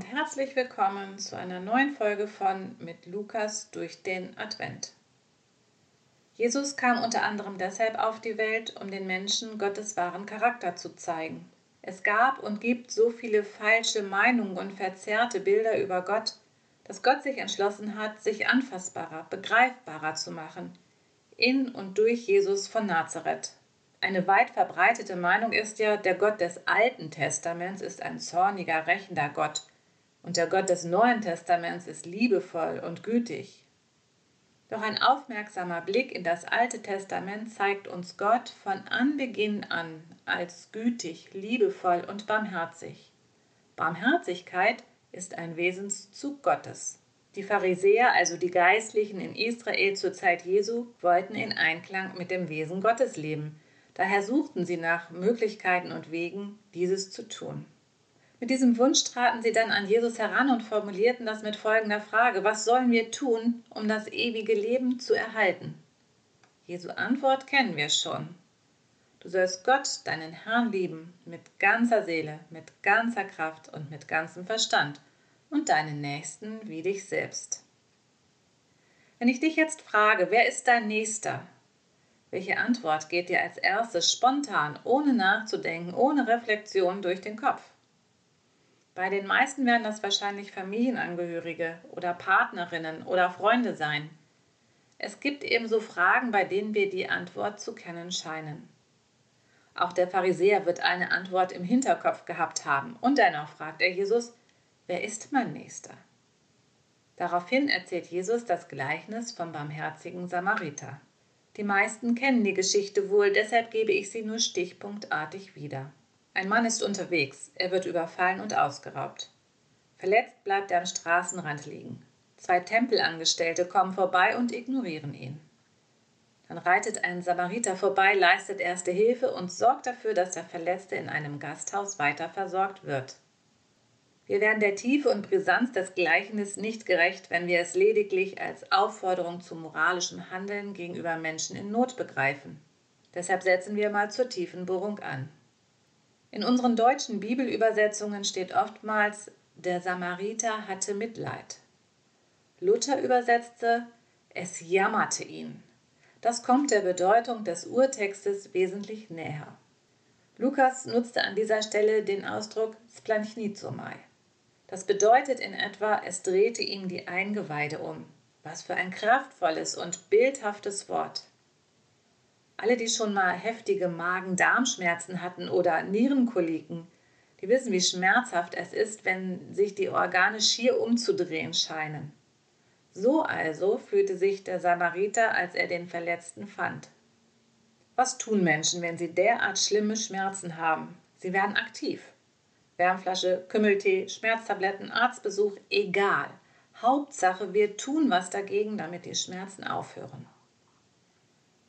Herzlich willkommen zu einer neuen Folge von Mit Lukas durch den Advent. Jesus kam unter anderem deshalb auf die Welt, um den Menschen Gottes wahren Charakter zu zeigen. Es gab und gibt so viele falsche Meinungen und verzerrte Bilder über Gott, dass Gott sich entschlossen hat, sich anfassbarer, begreifbarer zu machen, in und durch Jesus von Nazareth. Eine weit verbreitete Meinung ist ja, der Gott des Alten Testaments ist ein zorniger, rächender Gott, und der Gott des Neuen Testaments ist liebevoll und gütig. Doch ein aufmerksamer Blick in das Alte Testament zeigt uns Gott von Anbeginn an als gütig, liebevoll und barmherzig. Barmherzigkeit ist ein Wesenszug Gottes. Die Pharisäer, also die Geistlichen in Israel zur Zeit Jesu, wollten in Einklang mit dem Wesen Gottes leben. Daher suchten sie nach Möglichkeiten und Wegen, dieses zu tun. Mit diesem Wunsch traten sie dann an Jesus heran und formulierten das mit folgender Frage, was sollen wir tun, um das ewige Leben zu erhalten? Jesu Antwort kennen wir schon. Du sollst Gott, deinen Herrn, lieben, mit ganzer Seele, mit ganzer Kraft und mit ganzem Verstand und deinen Nächsten wie dich selbst. Wenn ich dich jetzt frage, wer ist dein Nächster? Welche Antwort geht dir als erstes spontan, ohne nachzudenken, ohne Reflexion durch den Kopf? Bei den meisten werden das wahrscheinlich Familienangehörige oder Partnerinnen oder Freunde sein. Es gibt ebenso Fragen, bei denen wir die Antwort zu kennen scheinen. Auch der Pharisäer wird eine Antwort im Hinterkopf gehabt haben, und dennoch fragt er Jesus, wer ist mein Nächster? Daraufhin erzählt Jesus das Gleichnis vom barmherzigen Samariter. Die meisten kennen die Geschichte wohl, deshalb gebe ich sie nur stichpunktartig wieder. Ein Mann ist unterwegs, er wird überfallen und ausgeraubt. Verletzt bleibt er am Straßenrand liegen. Zwei Tempelangestellte kommen vorbei und ignorieren ihn. Dann reitet ein Samariter vorbei, leistet erste Hilfe und sorgt dafür, dass der Verletzte in einem Gasthaus weiter versorgt wird. Wir werden der Tiefe und Brisanz des Gleichnisses nicht gerecht, wenn wir es lediglich als Aufforderung zu moralischem Handeln gegenüber Menschen in Not begreifen. Deshalb setzen wir mal zur tiefen Bohrung an. In unseren deutschen Bibelübersetzungen steht oftmals, der Samariter hatte Mitleid. Luther übersetzte, es jammerte ihn. Das kommt der Bedeutung des Urtextes wesentlich näher. Lukas nutzte an dieser Stelle den Ausdruck splanchnitzomai. Das bedeutet in etwa, es drehte ihm die Eingeweide um. Was für ein kraftvolles und bildhaftes Wort. Alle, die schon mal heftige Magen-Darm-Schmerzen hatten oder Nierenkoliken, die wissen, wie schmerzhaft es ist, wenn sich die Organe schier umzudrehen scheinen. So also fühlte sich der Samariter, als er den Verletzten fand. Was tun Menschen, wenn sie derart schlimme Schmerzen haben? Sie werden aktiv. Wärmflasche, Kümmeltee, Schmerztabletten, Arztbesuch, egal. Hauptsache, wir tun was dagegen, damit die Schmerzen aufhören.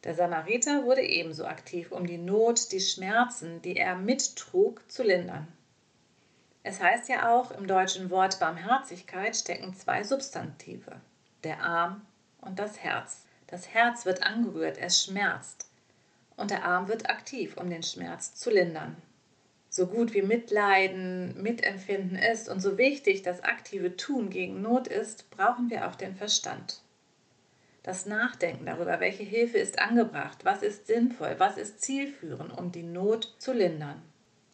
Der Samariter wurde ebenso aktiv, um die Not, die Schmerzen, die er mittrug, zu lindern. Es heißt ja auch, im deutschen Wort Barmherzigkeit stecken zwei Substantive, der Arm und das Herz. Das Herz wird angerührt, es schmerzt, und der Arm wird aktiv, um den Schmerz zu lindern. So gut wie Mitleiden, Mitempfinden ist und so wichtig das aktive Tun gegen Not ist, brauchen wir auch den Verstand das Nachdenken darüber, welche Hilfe ist angebracht, was ist sinnvoll, was ist zielführend, um die Not zu lindern.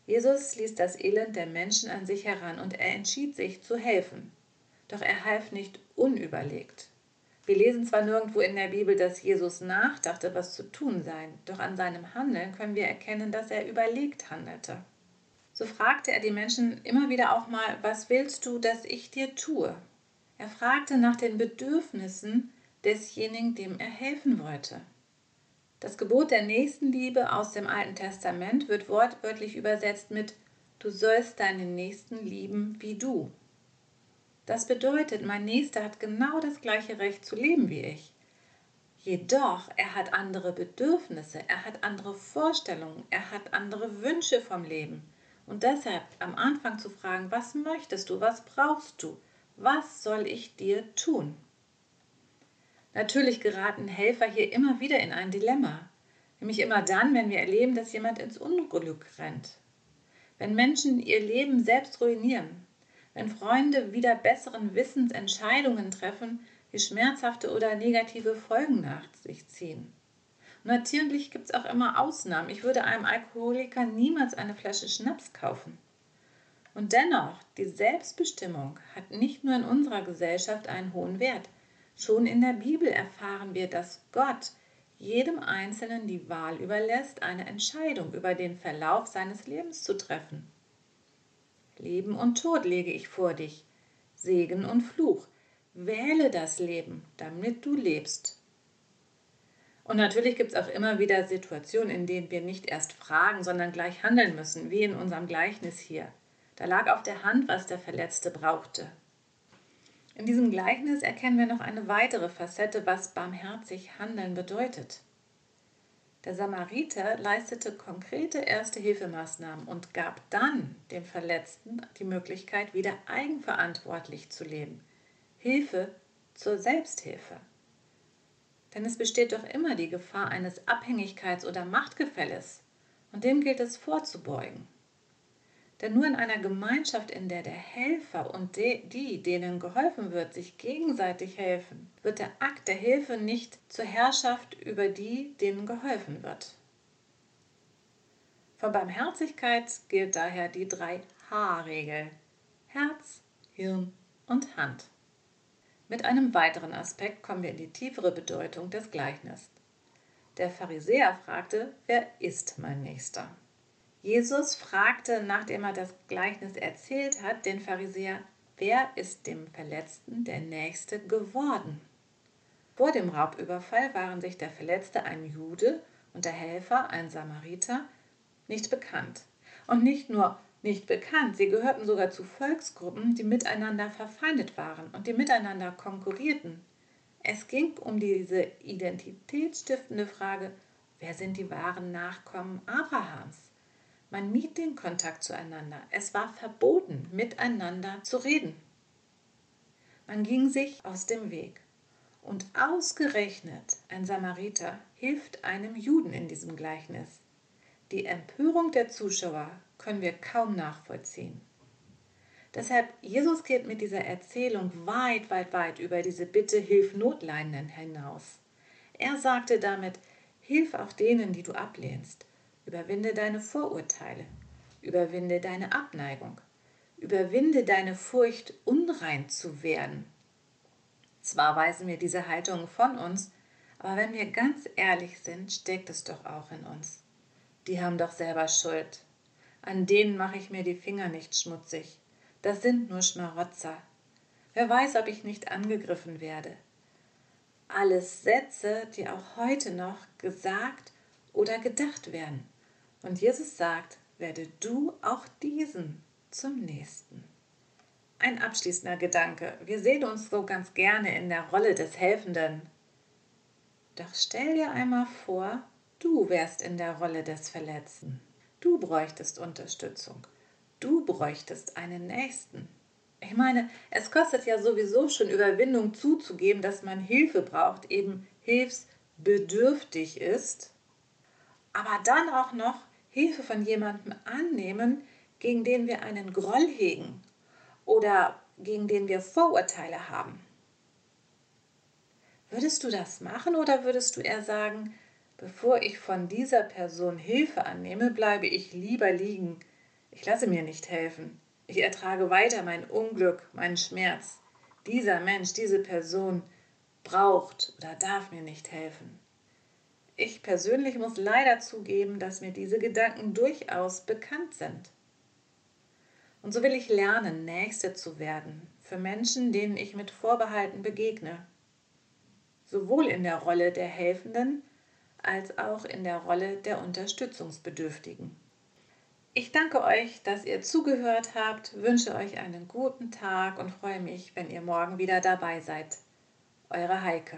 Jesus ließ das Elend der Menschen an sich heran und er entschied sich zu helfen. Doch er half nicht unüberlegt. Wir lesen zwar nirgendwo in der Bibel, dass Jesus nachdachte, was zu tun sei, doch an seinem Handeln können wir erkennen, dass er überlegt handelte. So fragte er die Menschen immer wieder auch mal, was willst du, dass ich dir tue? Er fragte nach den Bedürfnissen desjenigen, dem er helfen wollte. Das Gebot der Nächstenliebe aus dem Alten Testament wird wortwörtlich übersetzt mit Du sollst deinen Nächsten lieben wie du. Das bedeutet, mein Nächster hat genau das gleiche Recht zu leben wie ich. Jedoch, er hat andere Bedürfnisse, er hat andere Vorstellungen, er hat andere Wünsche vom Leben. Und deshalb am Anfang zu fragen, was möchtest du, was brauchst du, was soll ich dir tun? Natürlich geraten Helfer hier immer wieder in ein Dilemma. Nämlich immer dann, wenn wir erleben, dass jemand ins Unglück rennt. Wenn Menschen ihr Leben selbst ruinieren. wenn Freunde wieder besseren Wissens Entscheidungen treffen, die schmerzhafte oder negative Folgen nach sich ziehen. natürlich gibt es auch immer Ausnahmen. Ich würde einem Alkoholiker niemals eine Flasche Schnaps kaufen. Und dennoch, die Selbstbestimmung hat nicht nur in unserer Gesellschaft einen hohen Wert. Schon in der Bibel erfahren wir, dass Gott jedem Einzelnen die Wahl überlässt, eine Entscheidung über den Verlauf seines Lebens zu treffen. Leben und Tod lege ich vor dich, Segen und Fluch. Wähle das Leben, damit du lebst. Und natürlich gibt es auch immer wieder Situationen, in denen wir nicht erst fragen, sondern gleich handeln müssen, wie in unserem Gleichnis hier. Da lag auf der Hand, was der Verletzte brauchte. In diesem Gleichnis erkennen wir noch eine weitere Facette, was barmherzig handeln bedeutet. Der Samariter leistete konkrete Erste-Hilfemaßnahmen und gab dann dem Verletzten die Möglichkeit, wieder eigenverantwortlich zu leben. Hilfe zur Selbsthilfe. Denn es besteht doch immer die Gefahr eines Abhängigkeits- oder Machtgefälles, und dem gilt es vorzubeugen. Denn nur in einer Gemeinschaft, in der der Helfer und die, denen geholfen wird, sich gegenseitig helfen, wird der Akt der Hilfe nicht zur Herrschaft über die, denen geholfen wird. Von Barmherzigkeit gilt daher die drei H-Regel. Herz, Hirn und Hand. Mit einem weiteren Aspekt kommen wir in die tiefere Bedeutung des Gleichnisses. Der Pharisäer fragte, wer ist mein Nächster? Jesus fragte, nachdem er das Gleichnis erzählt hat, den Pharisäer, wer ist dem Verletzten der Nächste geworden? Vor dem Raubüberfall waren sich der Verletzte ein Jude und der Helfer ein Samariter nicht bekannt. Und nicht nur nicht bekannt, sie gehörten sogar zu Volksgruppen, die miteinander verfeindet waren und die miteinander konkurrierten. Es ging um diese identitätsstiftende Frage, wer sind die wahren Nachkommen Abrahams? Man mied den Kontakt zueinander. Es war verboten, miteinander zu reden. Man ging sich aus dem Weg. Und ausgerechnet ein Samariter hilft einem Juden in diesem Gleichnis. Die Empörung der Zuschauer können wir kaum nachvollziehen. Deshalb, Jesus geht mit dieser Erzählung weit, weit, weit über diese Bitte, hilf Notleidenden hinaus. Er sagte damit, hilf auch denen, die du ablehnst. Überwinde deine Vorurteile. Überwinde deine Abneigung. Überwinde deine Furcht, unrein zu werden. Zwar weisen wir diese Haltung von uns, aber wenn wir ganz ehrlich sind, steckt es doch auch in uns. Die haben doch selber Schuld. An denen mache ich mir die Finger nicht schmutzig. Das sind nur Schmarotzer. Wer weiß, ob ich nicht angegriffen werde. Alles Sätze, die auch heute noch gesagt oder gedacht werden. Und Jesus sagt, werde du auch diesen zum Nächsten. Ein abschließender Gedanke. Wir sehen uns so ganz gerne in der Rolle des Helfenden. Doch stell dir einmal vor, du wärst in der Rolle des Verletzten. Du bräuchtest Unterstützung. Du bräuchtest einen Nächsten. Ich meine, es kostet ja sowieso schon Überwindung zuzugeben, dass man Hilfe braucht, eben hilfsbedürftig ist. Aber dann auch noch Hilfe von jemandem annehmen, gegen den wir einen Groll hegen oder gegen den wir Vorurteile haben. Würdest du das machen oder würdest du eher sagen, bevor ich von dieser Person Hilfe annehme, bleibe ich lieber liegen, ich lasse mir nicht helfen, ich ertrage weiter mein Unglück, meinen Schmerz. Dieser Mensch, diese Person braucht oder darf mir nicht helfen. Ich persönlich muss leider zugeben, dass mir diese Gedanken durchaus bekannt sind. Und so will ich lernen, Nächste zu werden für Menschen, denen ich mit Vorbehalten begegne. Sowohl in der Rolle der Helfenden als auch in der Rolle der Unterstützungsbedürftigen. Ich danke euch, dass ihr zugehört habt, wünsche euch einen guten Tag und freue mich, wenn ihr morgen wieder dabei seid. Eure Heike.